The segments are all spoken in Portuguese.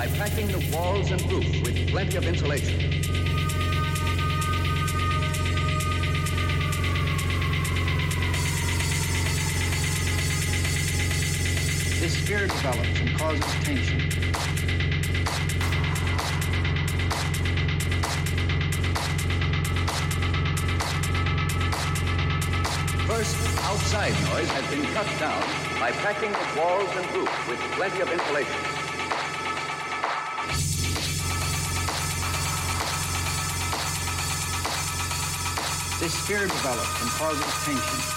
by packing the walls and roof with plenty of insulation. fear develops and causes tension.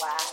Wow.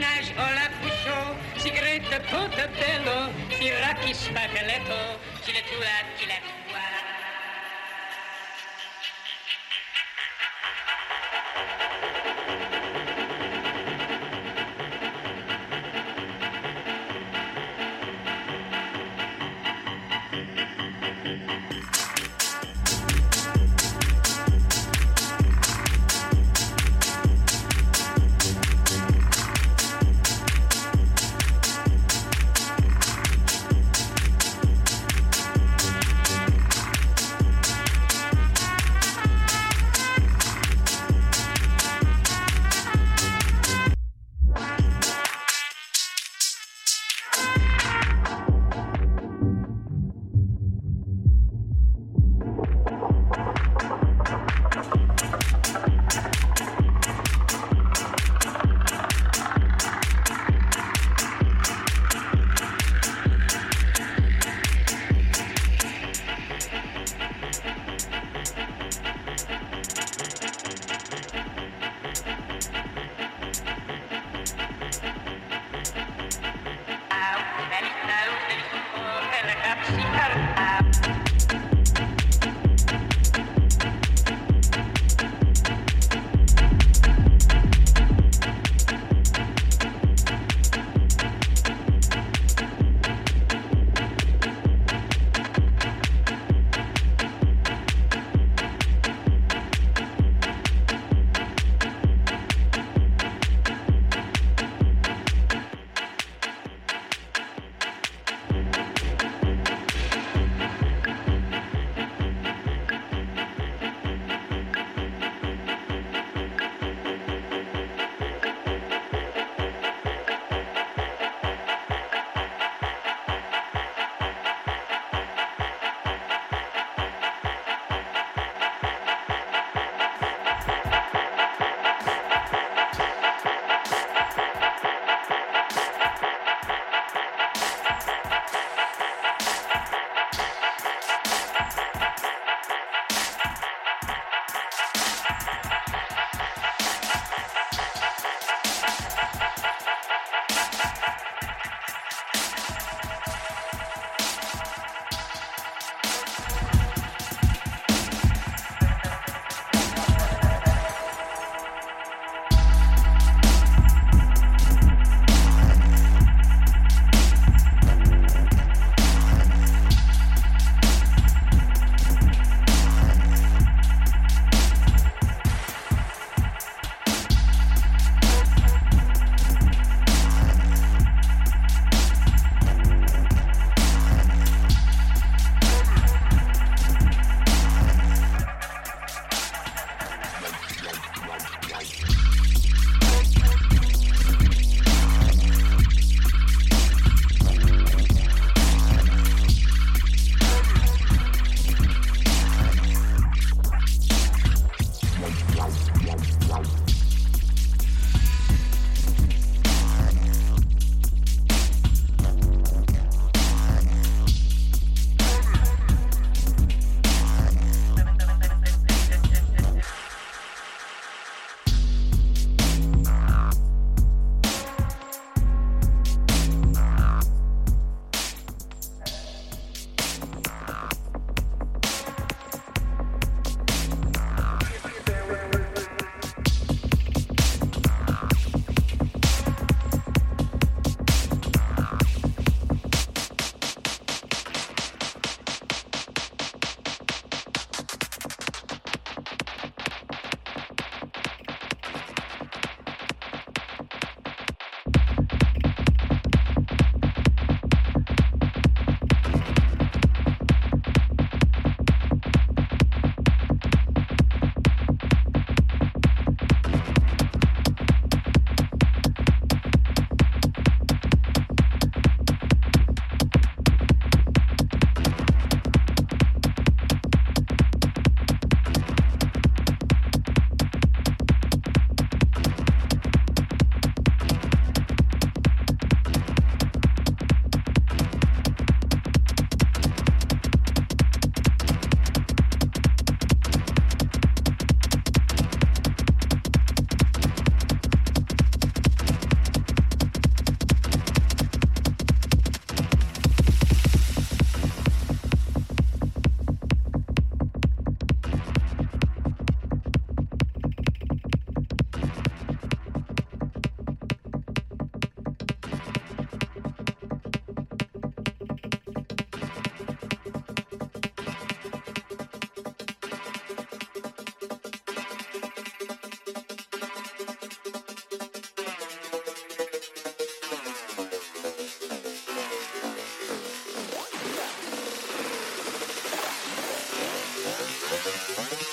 menage hola puxo, si greta portabello, si raki spacaletto, si le tula, si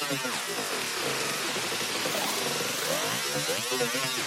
Thank you.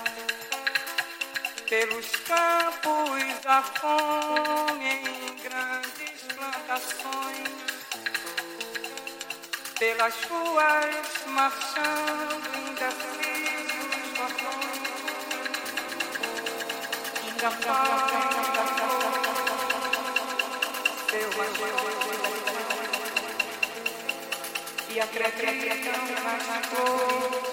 pelos campos da fome em grandes plantações, pelas ruas marchando indecisos vagões, ainda seu amor e acreditam nas.